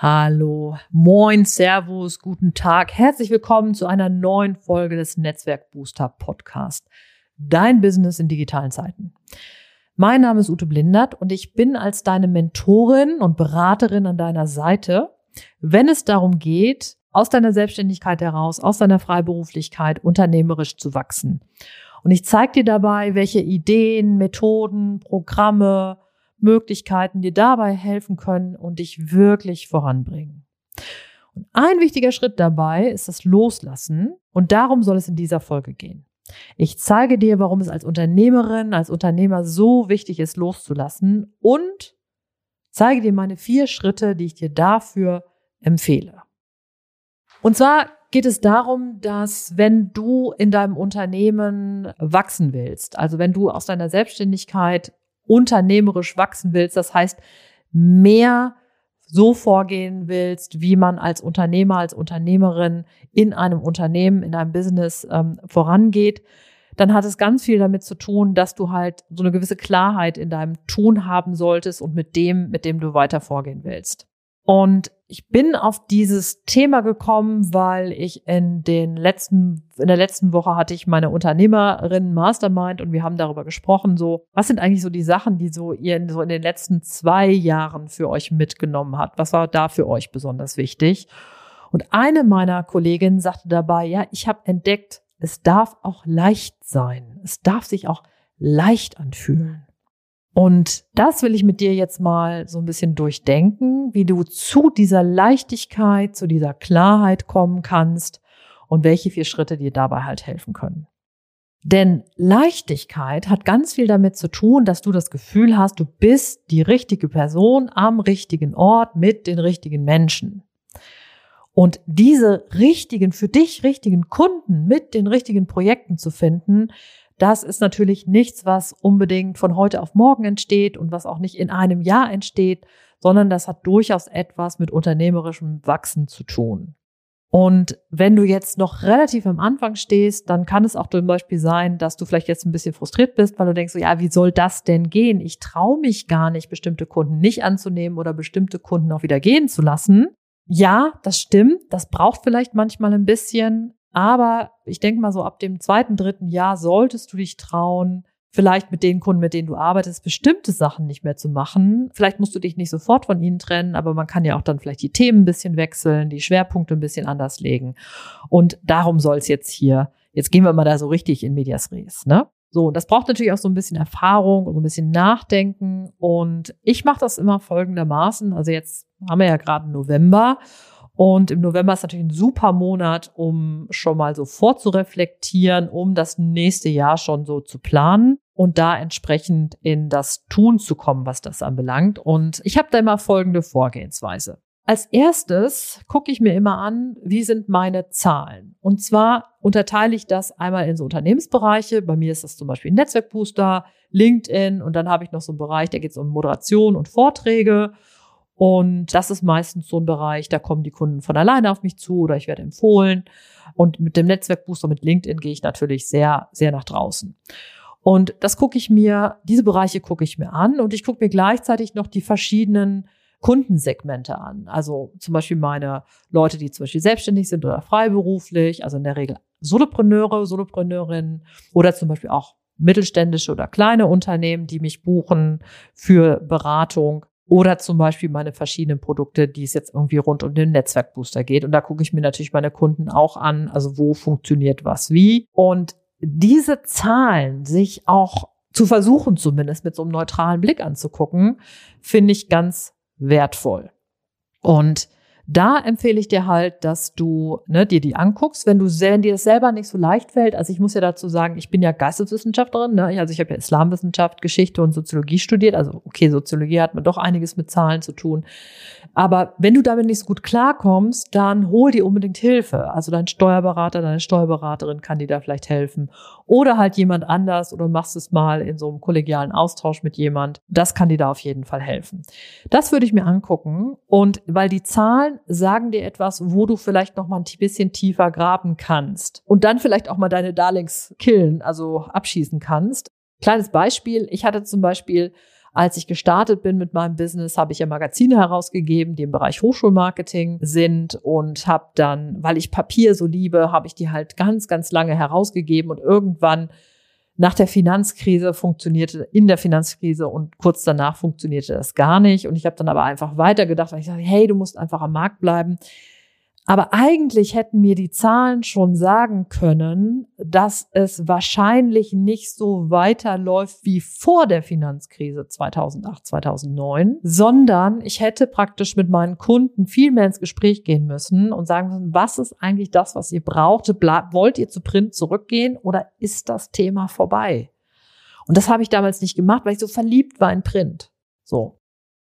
Hallo, moin, Servus, guten Tag, herzlich willkommen zu einer neuen Folge des Netzwerk Booster Podcast. Dein Business in digitalen Zeiten. Mein Name ist Ute Blindert und ich bin als deine Mentorin und Beraterin an deiner Seite, wenn es darum geht, aus deiner Selbstständigkeit heraus, aus deiner Freiberuflichkeit unternehmerisch zu wachsen. Und ich zeige dir dabei, welche Ideen, Methoden, Programme, Möglichkeiten dir dabei helfen können und dich wirklich voranbringen. Und ein wichtiger Schritt dabei ist das Loslassen und darum soll es in dieser Folge gehen. Ich zeige dir, warum es als Unternehmerin, als Unternehmer so wichtig ist, loszulassen und zeige dir meine vier Schritte, die ich dir dafür empfehle. Und zwar geht es darum, dass wenn du in deinem Unternehmen wachsen willst, also wenn du aus deiner Selbstständigkeit unternehmerisch wachsen willst, das heißt mehr so vorgehen willst, wie man als Unternehmer, als Unternehmerin in einem Unternehmen, in einem Business ähm, vorangeht, dann hat es ganz viel damit zu tun, dass du halt so eine gewisse Klarheit in deinem Tun haben solltest und mit dem, mit dem du weiter vorgehen willst. Und ich bin auf dieses Thema gekommen, weil ich in den letzten, in der letzten Woche hatte ich meine Unternehmerin Mastermind und wir haben darüber gesprochen, so, was sind eigentlich so die Sachen, die so ihr in, so in den letzten zwei Jahren für euch mitgenommen hat? Was war da für euch besonders wichtig? Und eine meiner Kolleginnen sagte dabei, ja, ich habe entdeckt, es darf auch leicht sein. Es darf sich auch leicht anfühlen. Und das will ich mit dir jetzt mal so ein bisschen durchdenken, wie du zu dieser Leichtigkeit, zu dieser Klarheit kommen kannst und welche vier Schritte dir dabei halt helfen können. Denn Leichtigkeit hat ganz viel damit zu tun, dass du das Gefühl hast, du bist die richtige Person am richtigen Ort mit den richtigen Menschen. Und diese richtigen, für dich richtigen Kunden mit den richtigen Projekten zu finden, das ist natürlich nichts, was unbedingt von heute auf morgen entsteht und was auch nicht in einem Jahr entsteht, sondern das hat durchaus etwas mit unternehmerischem Wachsen zu tun. Und wenn du jetzt noch relativ am Anfang stehst, dann kann es auch zum Beispiel sein, dass du vielleicht jetzt ein bisschen frustriert bist, weil du denkst, so, ja, wie soll das denn gehen? Ich traue mich gar nicht, bestimmte Kunden nicht anzunehmen oder bestimmte Kunden auch wieder gehen zu lassen. Ja, das stimmt. Das braucht vielleicht manchmal ein bisschen. Aber ich denke mal so, ab dem zweiten, dritten Jahr solltest du dich trauen, vielleicht mit den Kunden, mit denen du arbeitest, bestimmte Sachen nicht mehr zu machen. Vielleicht musst du dich nicht sofort von ihnen trennen, aber man kann ja auch dann vielleicht die Themen ein bisschen wechseln, die Schwerpunkte ein bisschen anders legen. Und darum soll es jetzt hier, jetzt gehen wir mal da so richtig in Medias Res, ne? So, das braucht natürlich auch so ein bisschen Erfahrung und so ein bisschen Nachdenken. Und ich mache das immer folgendermaßen. Also jetzt haben wir ja gerade November und im November ist natürlich ein super Monat, um schon mal so vorzureflektieren, um das nächste Jahr schon so zu planen und da entsprechend in das Tun zu kommen, was das anbelangt. Und ich habe da immer folgende Vorgehensweise. Als erstes gucke ich mir immer an, wie sind meine Zahlen. Und zwar unterteile ich das einmal in so Unternehmensbereiche. Bei mir ist das zum Beispiel Netzwerkbooster, LinkedIn und dann habe ich noch so einen Bereich, da geht es um Moderation und Vorträge. Und das ist meistens so ein Bereich, da kommen die Kunden von alleine auf mich zu oder ich werde empfohlen. Und mit dem Netzwerkbooster, mit LinkedIn gehe ich natürlich sehr, sehr nach draußen. Und das gucke ich mir, diese Bereiche gucke ich mir an und ich gucke mir gleichzeitig noch die verschiedenen Kundensegmente an. Also zum Beispiel meine Leute, die zum Beispiel selbstständig sind oder freiberuflich, also in der Regel Solopreneure, Solopreneurinnen oder zum Beispiel auch mittelständische oder kleine Unternehmen, die mich buchen für Beratung. Oder zum Beispiel meine verschiedenen Produkte, die es jetzt irgendwie rund um den Netzwerkbooster geht. Und da gucke ich mir natürlich meine Kunden auch an, also wo funktioniert was wie. Und diese Zahlen sich auch zu versuchen, zumindest mit so einem neutralen Blick anzugucken, finde ich ganz wertvoll. Und da empfehle ich dir halt, dass du ne, dir die anguckst, wenn du wenn dir das selber nicht so leicht fällt. Also ich muss ja dazu sagen, ich bin ja Geisteswissenschaftlerin, ne? also ich habe ja Islamwissenschaft, Geschichte und Soziologie studiert. Also okay, Soziologie hat man doch einiges mit Zahlen zu tun. Aber wenn du damit nicht so gut klarkommst, dann hol dir unbedingt Hilfe. Also dein Steuerberater, deine Steuerberaterin kann dir da vielleicht helfen. Oder halt jemand anders oder machst es mal in so einem kollegialen Austausch mit jemand. Das kann dir da auf jeden Fall helfen. Das würde ich mir angucken. Und weil die Zahlen sagen dir etwas, wo du vielleicht noch mal ein bisschen tiefer graben kannst und dann vielleicht auch mal deine Darlings killen, also abschießen kannst. Kleines Beispiel. Ich hatte zum Beispiel als ich gestartet bin mit meinem Business, habe ich ja Magazine herausgegeben, die im Bereich Hochschulmarketing sind und habe dann, weil ich Papier so liebe, habe ich die halt ganz, ganz lange herausgegeben und irgendwann nach der Finanzkrise funktionierte, in der Finanzkrise und kurz danach funktionierte das gar nicht. Und ich habe dann aber einfach weitergedacht, weil ich sagte, hey, du musst einfach am Markt bleiben. Aber eigentlich hätten mir die Zahlen schon sagen können, dass es wahrscheinlich nicht so weiterläuft wie vor der Finanzkrise 2008, 2009, sondern ich hätte praktisch mit meinen Kunden viel mehr ins Gespräch gehen müssen und sagen müssen, was ist eigentlich das, was ihr braucht? Wollt ihr zu Print zurückgehen oder ist das Thema vorbei? Und das habe ich damals nicht gemacht, weil ich so verliebt war in Print. So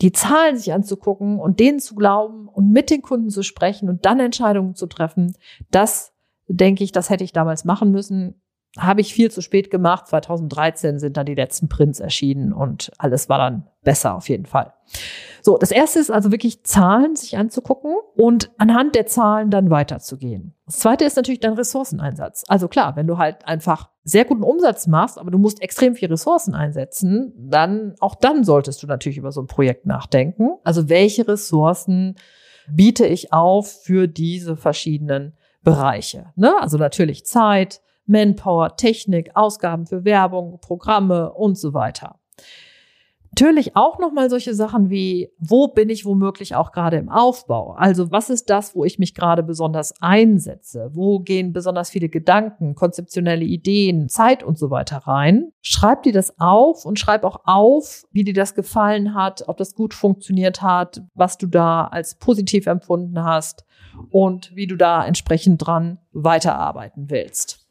die Zahlen sich anzugucken und denen zu glauben und mit den Kunden zu sprechen und dann Entscheidungen zu treffen, das denke ich, das hätte ich damals machen müssen habe ich viel zu spät gemacht. 2013 sind dann die letzten Prints erschienen und alles war dann besser auf jeden Fall. So, das erste ist also wirklich Zahlen sich anzugucken und anhand der Zahlen dann weiterzugehen. Das zweite ist natürlich dein Ressourceneinsatz. Also klar, wenn du halt einfach sehr guten Umsatz machst, aber du musst extrem viel Ressourcen einsetzen, dann auch dann solltest du natürlich über so ein Projekt nachdenken. Also welche Ressourcen biete ich auf für diese verschiedenen Bereiche? Ne? Also natürlich Zeit, Manpower, Technik, Ausgaben für Werbung, Programme und so weiter. Natürlich auch nochmal solche Sachen wie, wo bin ich womöglich auch gerade im Aufbau? Also was ist das, wo ich mich gerade besonders einsetze? Wo gehen besonders viele Gedanken, konzeptionelle Ideen, Zeit und so weiter rein? Schreib dir das auf und schreib auch auf, wie dir das gefallen hat, ob das gut funktioniert hat, was du da als positiv empfunden hast und wie du da entsprechend dran weiterarbeiten willst.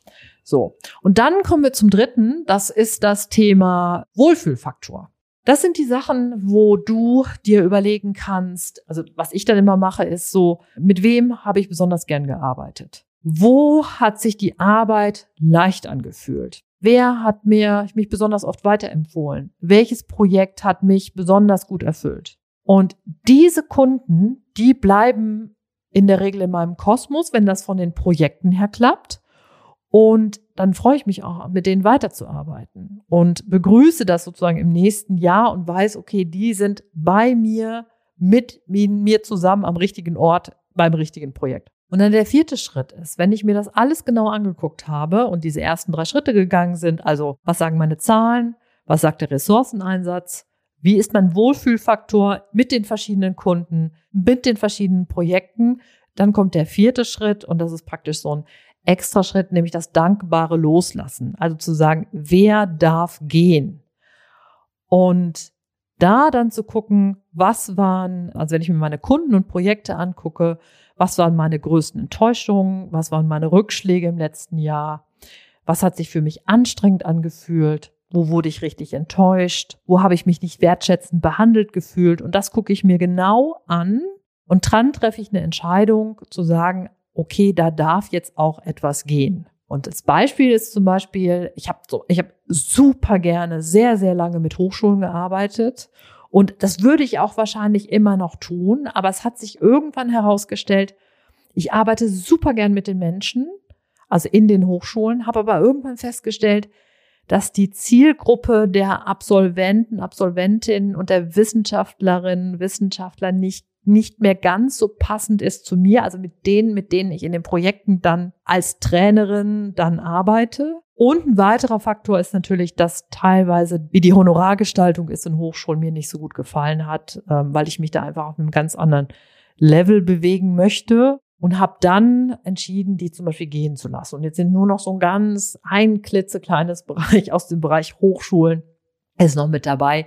So. Und dann kommen wir zum dritten. Das ist das Thema Wohlfühlfaktor. Das sind die Sachen, wo du dir überlegen kannst, also was ich dann immer mache, ist so, mit wem habe ich besonders gern gearbeitet? Wo hat sich die Arbeit leicht angefühlt? Wer hat mir mich besonders oft weiterempfohlen? Welches Projekt hat mich besonders gut erfüllt? Und diese Kunden, die bleiben in der Regel in meinem Kosmos, wenn das von den Projekten her klappt. Und dann freue ich mich auch, mit denen weiterzuarbeiten und begrüße das sozusagen im nächsten Jahr und weiß, okay, die sind bei mir, mit mir zusammen am richtigen Ort beim richtigen Projekt. Und dann der vierte Schritt ist, wenn ich mir das alles genau angeguckt habe und diese ersten drei Schritte gegangen sind, also was sagen meine Zahlen, was sagt der Ressourceneinsatz, wie ist mein Wohlfühlfaktor mit den verschiedenen Kunden, mit den verschiedenen Projekten, dann kommt der vierte Schritt und das ist praktisch so ein extra Schritt, nämlich das dankbare Loslassen. Also zu sagen, wer darf gehen? Und da dann zu gucken, was waren, also wenn ich mir meine Kunden und Projekte angucke, was waren meine größten Enttäuschungen, was waren meine Rückschläge im letzten Jahr, was hat sich für mich anstrengend angefühlt, wo wurde ich richtig enttäuscht, wo habe ich mich nicht wertschätzend behandelt gefühlt und das gucke ich mir genau an und dran treffe ich eine Entscheidung zu sagen, okay, da darf jetzt auch etwas gehen. Und das Beispiel ist zum Beispiel, ich habe so, ich habe super gerne sehr, sehr lange mit Hochschulen gearbeitet. Und das würde ich auch wahrscheinlich immer noch tun. Aber es hat sich irgendwann herausgestellt, ich arbeite super gern mit den Menschen, also in den Hochschulen, habe aber irgendwann festgestellt, dass die Zielgruppe der Absolventen, Absolventinnen und der Wissenschaftlerinnen, Wissenschaftler nicht nicht mehr ganz so passend ist zu mir, also mit denen, mit denen ich in den Projekten dann als Trainerin dann arbeite. Und ein weiterer Faktor ist natürlich, dass teilweise, wie die Honorargestaltung ist in Hochschulen, mir nicht so gut gefallen hat, ähm, weil ich mich da einfach auf einem ganz anderen Level bewegen möchte und habe dann entschieden, die zum Beispiel gehen zu lassen. Und jetzt sind nur noch so ein ganz ein klitzekleines Bereich aus dem Bereich Hochschulen ist noch mit dabei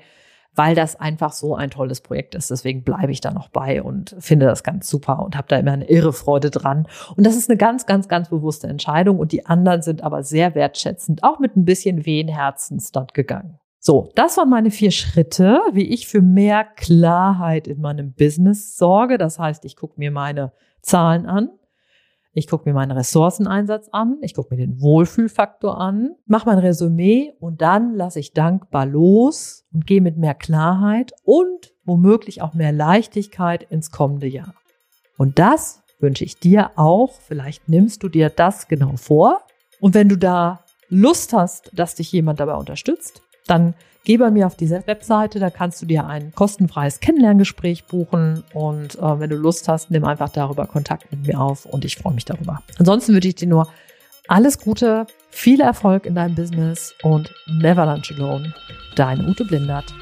weil das einfach so ein tolles Projekt ist. Deswegen bleibe ich da noch bei und finde das ganz super und habe da immer eine irre Freude dran. Und das ist eine ganz, ganz, ganz bewusste Entscheidung. Und die anderen sind aber sehr wertschätzend, auch mit ein bisschen wehen Herzens dort gegangen. So, das waren meine vier Schritte, wie ich für mehr Klarheit in meinem Business sorge. Das heißt, ich gucke mir meine Zahlen an, ich gucke mir meinen Ressourceneinsatz an, ich gucke mir den Wohlfühlfaktor an, mache mein Resümee und dann lasse ich dankbar los und gehe mit mehr Klarheit und womöglich auch mehr Leichtigkeit ins kommende Jahr. Und das wünsche ich dir auch. Vielleicht nimmst du dir das genau vor. Und wenn du da Lust hast, dass dich jemand dabei unterstützt, dann geh bei mir auf diese Webseite, da kannst du dir ein kostenfreies Kennenlerngespräch buchen und äh, wenn du Lust hast, nimm einfach darüber Kontakt mit mir auf und ich freue mich darüber. Ansonsten wünsche ich dir nur alles Gute, viel Erfolg in deinem Business und never lunch alone. Deine Ute Blindert.